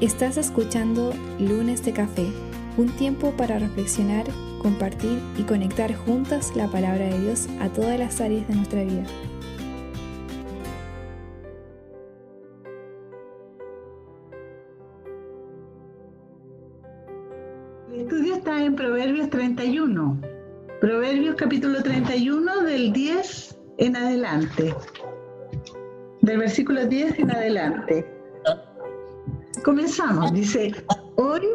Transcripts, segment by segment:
Estás escuchando Lunes de Café, un tiempo para reflexionar, compartir y conectar juntas la palabra de Dios a todas las áreas de nuestra vida. El estudio está en Proverbios 31. Proverbios capítulo 31 del 10 en adelante. Del versículo 10 en adelante. Comenzamos. Dice, hoy,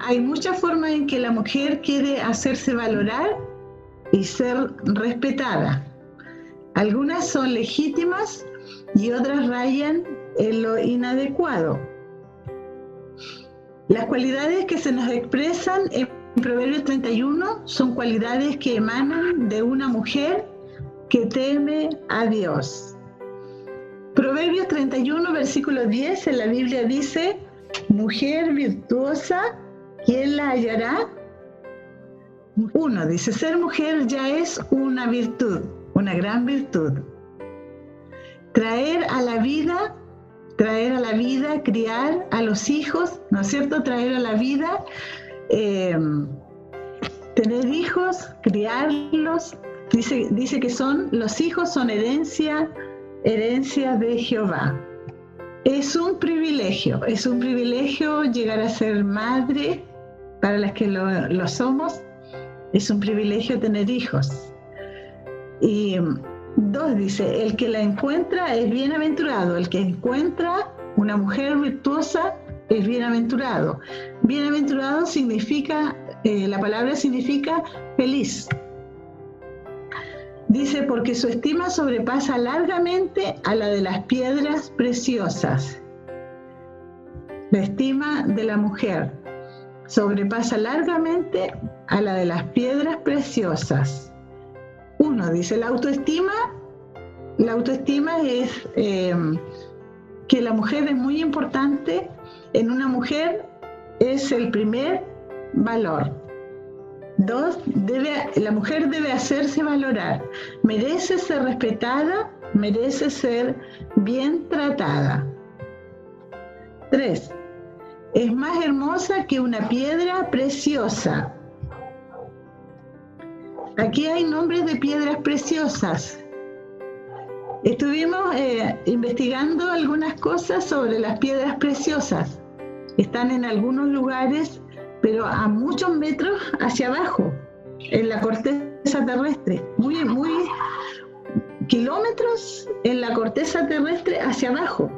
hay muchas formas en que la mujer quiere hacerse valorar y ser respetada. Algunas son legítimas y otras rayan en lo inadecuado. Las cualidades que se nos expresan en Proverbios 31 son cualidades que emanan de una mujer que teme a Dios. Proverbios 31, versículo 10 en la Biblia dice, mujer virtuosa, ¿quién la hallará? Uno dice, ser mujer ya es una virtud, una gran virtud. Traer a la vida, traer a la vida, criar a los hijos, ¿no es cierto? Traer a la vida, eh, tener hijos, criarlos. Dice, dice que son, los hijos son herencia herencia de Jehová. Es un privilegio, es un privilegio llegar a ser madre para las que lo, somos, es un privilegio tener hijos. Y dos dice, el que la encuentra es bienaventurado, el que encuentra una mujer virtuosa es bienaventurado. Bienaventurado significa, eh, la palabra significa feliz, Dice, porque su estima sobrepasa largamente a la de las piedras preciosas. La estima de la mujer sobrepasa largamente a la de las piedras preciosas. Uno dice, la autoestima, la autoestima es eh, que la mujer es muy importante, en una mujer es el primer valor. Dos, debe, la mujer debe hacerse valorar, merece ser respetada, merece ser bien tratada. Tres, es más hermosa que una piedra preciosa. Aquí hay nombres de piedras preciosas. Estuvimos eh, investigando algunas cosas sobre las piedras preciosas. Están en algunos lugares pero a muchos metros hacia abajo, en la corteza terrestre, muy, muy kilómetros en la corteza terrestre hacia abajo.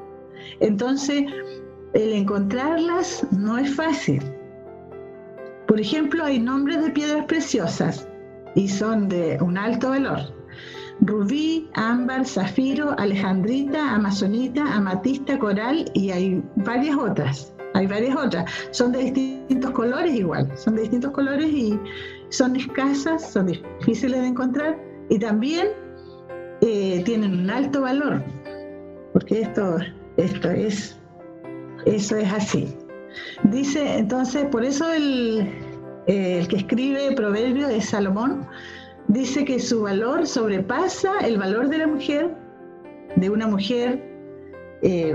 Entonces, el encontrarlas no es fácil. Por ejemplo, hay nombres de piedras preciosas y son de un alto valor. Rubí, ámbar, zafiro, alejandrita, amazonita, amatista, coral y hay varias otras hay varias otras. Son de distintos colores igual, son de distintos colores y son escasas, son difíciles de encontrar y también eh, tienen un alto valor, porque esto, esto es, eso es así. Dice, entonces, por eso el, el que escribe Proverbio de Salomón dice que su valor sobrepasa el valor de la mujer, de una mujer eh,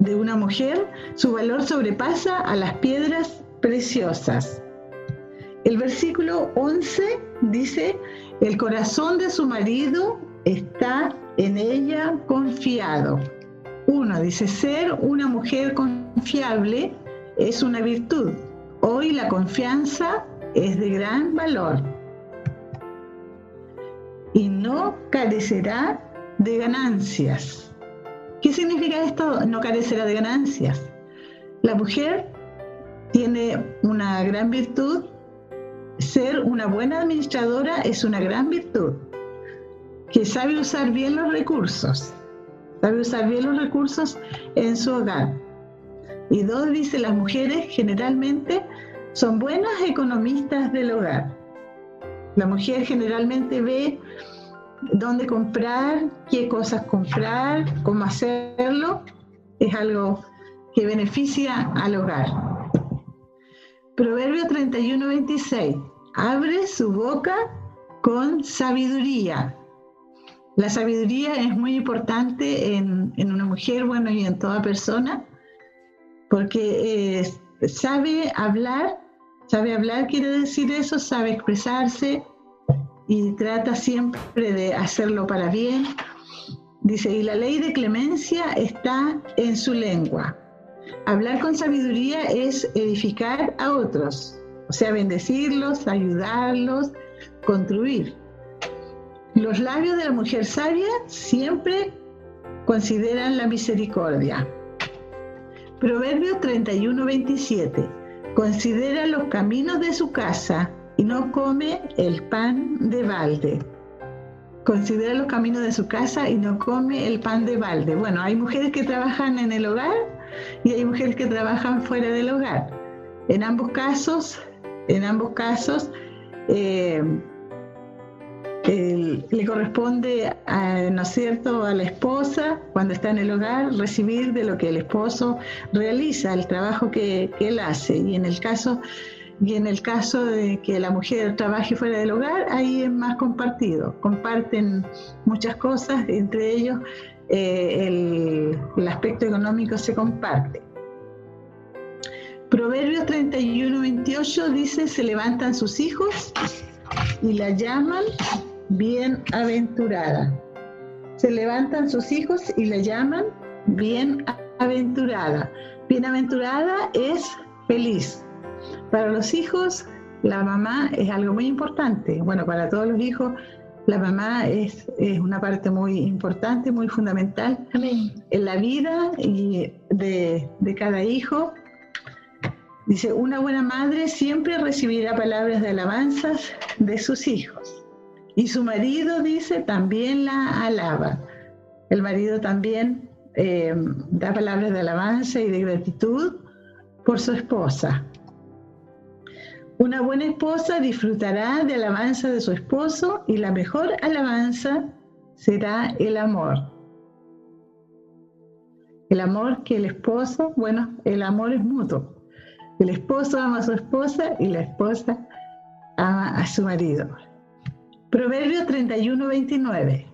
de una mujer, su valor sobrepasa a las piedras preciosas. El versículo 11 dice, el corazón de su marido está en ella confiado. Uno dice, ser una mujer confiable es una virtud. Hoy la confianza es de gran valor y no carecerá de ganancias. ¿Qué significa esto? No carecerá de ganancias. La mujer tiene una gran virtud. Ser una buena administradora es una gran virtud. Que sabe usar bien los recursos. Sabe usar bien los recursos en su hogar. Y dos, dice, las mujeres generalmente son buenas economistas del hogar. La mujer generalmente ve dónde comprar, qué cosas comprar, cómo hacerlo, es algo que beneficia al hogar. Proverbio 31, 26. Abre su boca con sabiduría. La sabiduría es muy importante en, una mujer, bueno, y en toda persona, porque eh, sabe hablar, sabe hablar quiere decir eso, sabe expresarse y trata siempre de hacerlo para bien. Dice, y la ley de clemencia está en su lengua. Hablar con sabiduría es edificar a otros, o sea, bendecirlos, ayudarlos, construir. Los labios de la mujer sabia siempre consideran la misericordia. Proverbio 31, 27. Considera los caminos de su casa y no come el pan de balde. Considera los caminos de su casa y no come el pan de balde. Bueno, hay mujeres que trabajan en el hogar y hay mujeres que trabajan fuera del hogar. En ambos casos, en ambos casos, eh, le corresponde, ¿no es cierto?, a la esposa, cuando está en el hogar, recibir de lo que el esposo realiza, el trabajo que, él hace. Y en el caso y en el caso de que la mujer trabaje fuera del hogar, ahí es más compartido. Comparten muchas cosas, entre ellos eh, el, el, aspecto económico se comparte. Proverbios 31, 28 dice, se levantan sus hijos y la llaman bienaventurada. Se levantan sus hijos y la llaman bienaventurada. Bienaventurada es feliz. Para los hijos, la mamá es algo muy importante. Bueno, para todos los hijos, la mamá es, es una parte muy importante, muy fundamental en la vida y de, de cada hijo. Dice, una buena madre siempre recibirá palabras de alabanzas de sus hijos. Y su marido, dice, también la alaba. El marido también eh, da palabras de alabanza y de gratitud por su esposa. Una buena esposa disfrutará de alabanza de su esposo y la mejor alabanza será el amor. El amor que el esposo, bueno, el amor es mutuo. El esposo ama a su esposa y la esposa ama a su marido. Proverbio 31, 29.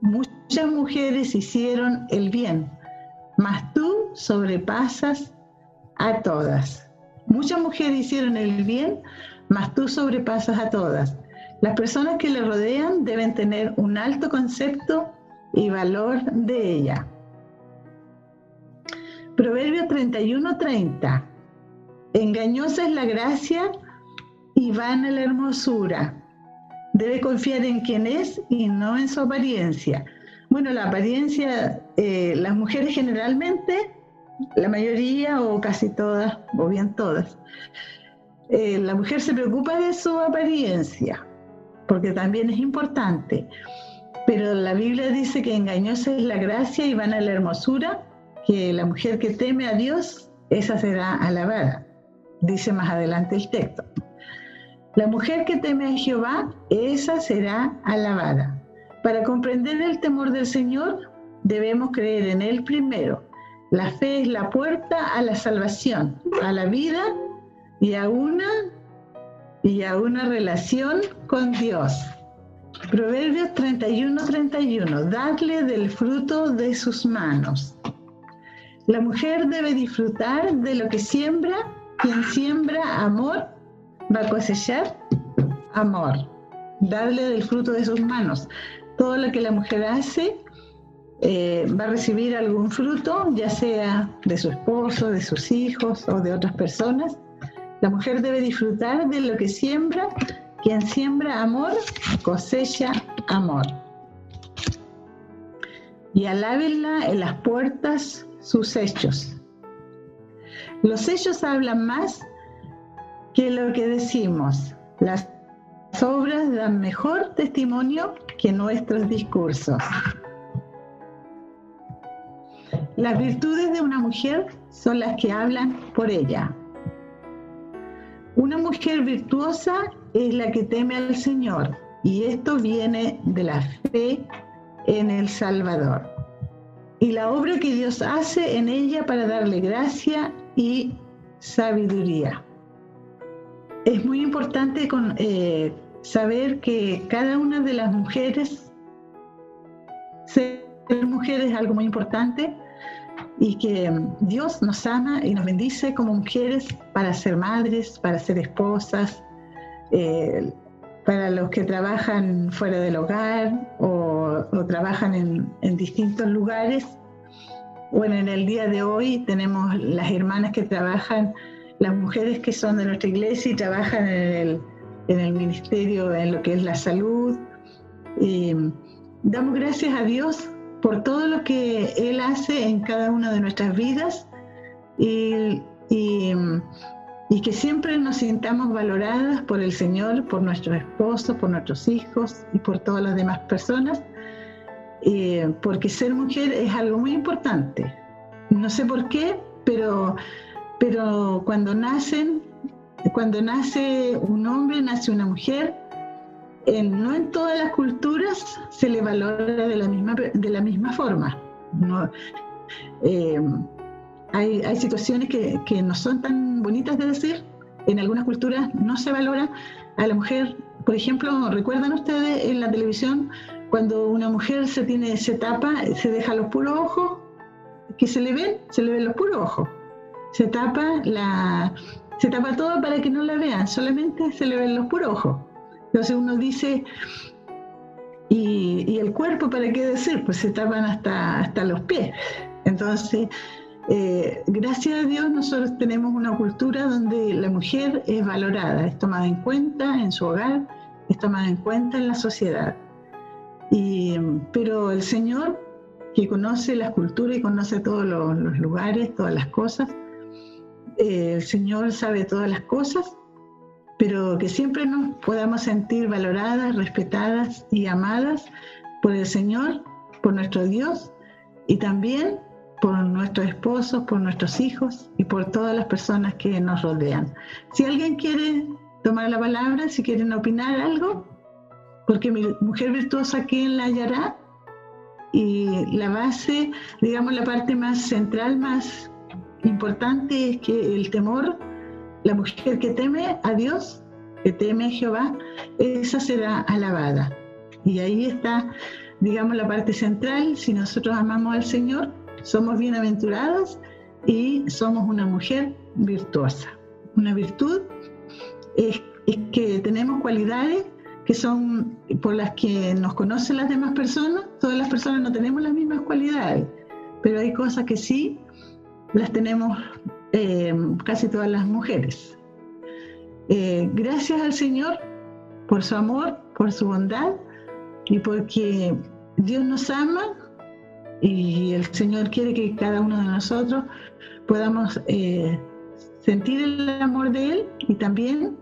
Muchas mujeres hicieron el bien, mas tú sobrepasas a todas. Muchas mujeres hicieron el bien, mas tú sobrepasas a todas. Las personas que le rodean deben tener un alto concepto y valor de ella. Proverbio 31, 30. Engañosa es la gracia y vana la hermosura debe confiar en quién es y no en su apariencia. Bueno, la apariencia, eh, las mujeres generalmente, la mayoría o casi todas, o bien todas, eh, la mujer se preocupa de su apariencia, porque también es importante. Pero la Biblia dice que engañosa es la gracia y van a la hermosura, que la mujer que teme a Dios, esa será alabada. Dice más adelante el texto. La mujer que teme a Jehová, esa será alabada. Para comprender el temor del Señor, debemos creer en Él primero. La fe es la puerta a la salvación, a la vida y a una, y a una relación con Dios. Proverbios 31-31. Dadle del fruto de sus manos. La mujer debe disfrutar de lo que siembra. Quien siembra amor va a cosechar amor, darle del fruto de sus manos. Todo lo que la mujer hace eh, va a recibir algún fruto, ya sea de su esposo, de sus hijos o de otras personas. La mujer debe disfrutar de lo que siembra. Quien siembra amor, cosecha amor. Y alábenla en las puertas sus hechos. Los hechos hablan más que lo que decimos. Las obras dan mejor testimonio que nuestros discursos. Las virtudes de una mujer son las que hablan por ella. Una mujer virtuosa es la que teme al Señor y esto viene de la fe en el Salvador y la obra que Dios hace en ella para darle gracia y sabiduría es muy importante eh, saber que cada una de las mujeres ser mujer es algo muy importante y que Dios nos ama y nos bendice como mujeres para ser madres, para ser esposas, eh, para los que trabajan fuera del hogar o, trabajan en, distintos lugares. Bueno, en el día de hoy tenemos las hermanas que trabajan, las mujeres que son de nuestra iglesia y trabajan en el, ministerio, en lo que es la salud. Y damos gracias a Dios por todo lo que Él hace en cada una de nuestras vidas y, y, que siempre nos sintamos valoradas por el Señor, por nuestros esposos, por nuestros hijos y por todas las demás personas, porque ser mujer es algo muy importante. No sé por qué, pero, pero cuando nacen, cuando nace un hombre, nace una mujer, no en todas las culturas se le valora de la misma, de la misma forma. Eh, hay, hay, situaciones que, que, no son tan bonitas de decir. En algunas culturas no se valora a la mujer. Por ejemplo, ¿recuerdan ustedes en la televisión cuando una mujer se tiene se tapa, se deja los puros ojos? que se le ven? Se le ven los puros ojos. Se tapa la se tapa todo para que no la vean, solamente se le ven los puros ojos. Entonces uno dice, ¿y, el cuerpo para qué decir? Pues se tapan hasta, hasta los pies. Entonces, eh, gracias a Dios nosotros tenemos una cultura donde la mujer es valorada, es tomada en cuenta en su hogar, es tomada en cuenta en la sociedad. pero el Señor, que conoce las culturas y conoce todos los, lugares, todas las cosas, eh, el Señor sabe todas las cosas pero que siempre nos podamos sentir valoradas, respetadas y amadas por el Señor, por nuestro Dios y también por nuestros esposos, por nuestros hijos y por todas las personas que nos rodean. Si alguien quiere tomar la palabra, si quieren opinar algo, porque mi mujer virtuosa, ¿quién la hallará? Y la base, digamos, la parte más central, más importante es que el temor la mujer que teme a Dios, que teme a Jehová, esa será alabada. Y ahí está, digamos, la parte central. Si nosotros amamos al Señor, somos bienaventurados y somos una mujer virtuosa. Una virtud es, que tenemos cualidades que son por las que nos conocen las demás personas. Todas las personas no tenemos las mismas cualidades, pero hay cosas que sí las tenemos eh, casi todas las mujeres. Eh, gracias al Señor por su amor, por su bondad y porque Dios nos ama y el Señor quiere que cada uno de nosotros podamos eh, sentir el amor de Él y también,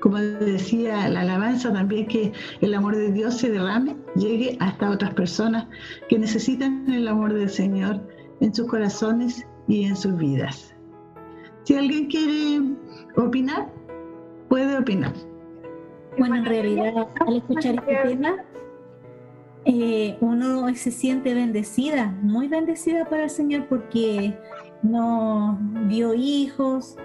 como decía la alabanza, también que el amor de Dios se derrame, llegue hasta otras personas que necesitan el amor del Señor en sus corazones y en sus vidas. Si alguien quiere opinar, puede opinar. Bueno, en realidad, al escuchar este tema, eh, uno se siente bendecida, muy bendecida para el Señor porque nos dio hijos,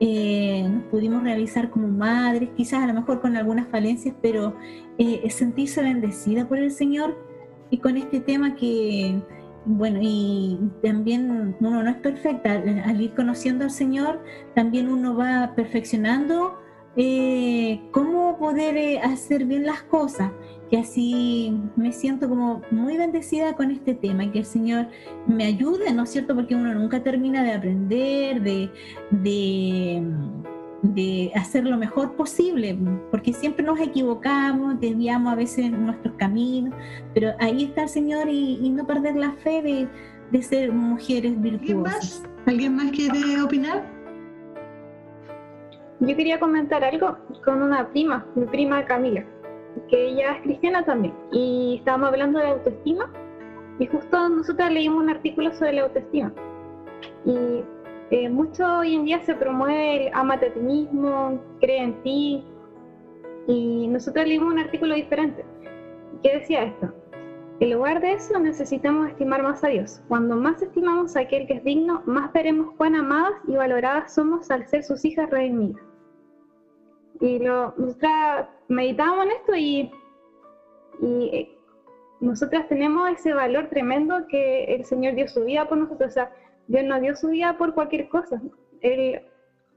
eh, nos pudimos realizar como madres, quizás a lo mejor con algunas falencias, pero eh, sentirse bendecida por el Señor y con este tema que bueno, y también uno no es perfecta. Al ir conociendo al Señor, también uno va perfeccionando eh, cómo poder eh, hacer bien las cosas. Que así me siento como muy bendecida con este tema que el Señor me ayude, ¿no es cierto? Porque uno nunca termina de aprender, de, de de hacer lo mejor posible, porque siempre nos equivocamos, desviamos a veces nuestros caminos, pero ahí está el Señor y, no perder la fe de, de ser mujeres virtuosas. ¿Alguien más? quiere opinar? Yo quería comentar algo con una prima, mi prima Camila, que ella es cristiana también, y estábamos hablando de autoestima, y justo nosotros leímos un artículo sobre la autoestima. Y eh, mucho hoy en día se promueve el amate a ti mismo, cree en ti, y nosotros leímos un artículo diferente que decía esto. En lugar de eso necesitamos estimar más a Dios. Cuando más estimamos a aquel que es digno, más veremos cuán amadas y valoradas somos al ser sus hijas redimidas. Y lo, nosotros meditábamos en esto y, y eh, nosotras tenemos ese valor tremendo que el Señor dio su vida por nosotros. O sea, Dios no dio su vida por cualquier cosa. Él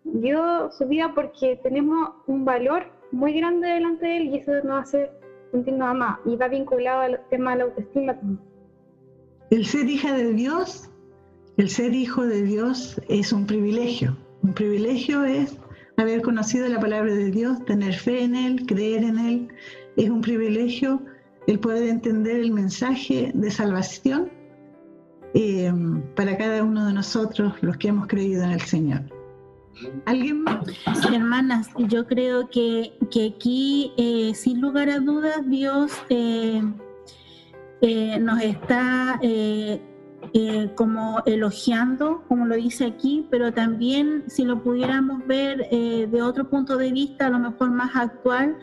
dio su vida porque tenemos un valor muy grande delante de Él y eso nos hace sentirnos más Y va vinculado al tema de la autoestima. El ser hija de Dios, el ser hijo de Dios es un privilegio. Un privilegio es haber conocido la palabra de Dios, tener fe en Él, creer en Él. Es un privilegio el poder entender el mensaje de salvación eh, para cada uno de nosotros, los que hemos creído en el Señor. ¿Alguien más? Hermanas, yo creo que, aquí, eh, sin lugar a dudas, Dios eh, nos está eh, como elogiando, como lo dice aquí, pero también si lo pudiéramos ver eh, de otro punto de vista, a lo mejor más actual,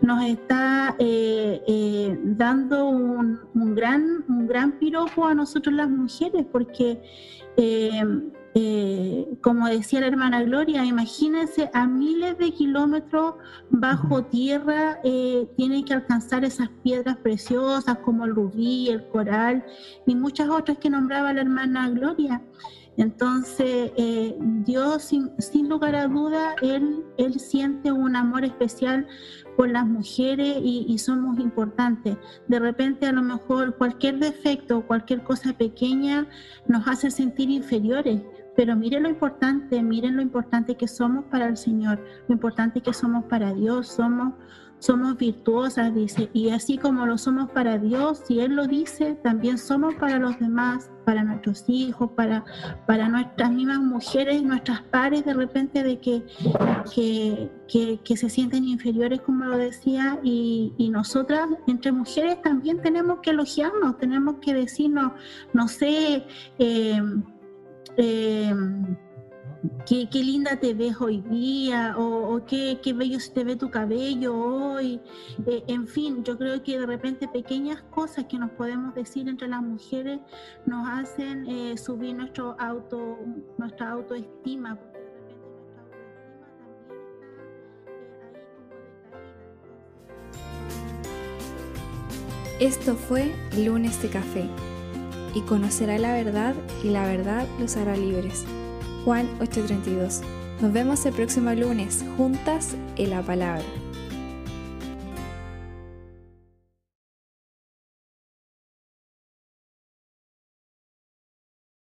nos está eh, dando un, un, gran, un gran piropo a nosotros las mujeres, porque eh, como decía la hermana Gloria, imagínense a miles de kilómetros bajo tierra eh, tienen que alcanzar esas piedras preciosas como el rubí, el coral y muchas otras que nombraba la hermana Gloria. Entonces, eh, Dios, sin, lugar a duda, él, él siente un amor especial por las mujeres y, y, somos importantes. De repente, a lo mejor cualquier defecto, cualquier cosa pequeña nos hace sentir inferiores, pero miren lo importante, miren lo importante que somos para el Señor, lo importante que somos para Dios, somos, somos virtuosas, dice, y así como lo somos para Dios, si Él lo dice, también somos para los demás, para nuestros hijos, para, para nuestras mismas mujeres, nuestras pares, de repente de que, que, que, se sienten inferiores, como lo decía, y, y, nosotras, entre mujeres, también tenemos que elogiarnos, tenemos que decirnos, no sé, eh, eh, qué, linda te ves hoy día, o, qué, bello se te ve tu cabello hoy. Eh, en fin, yo creo que de repente pequeñas cosas que nos podemos decir entre las mujeres nos hacen eh, subir nuestro auto, nuestra autoestima. Esto fue Lunes de Café y conocerá la verdad y la verdad los hará libres. Juan 8:32. Nos vemos el próximo lunes juntas en la palabra.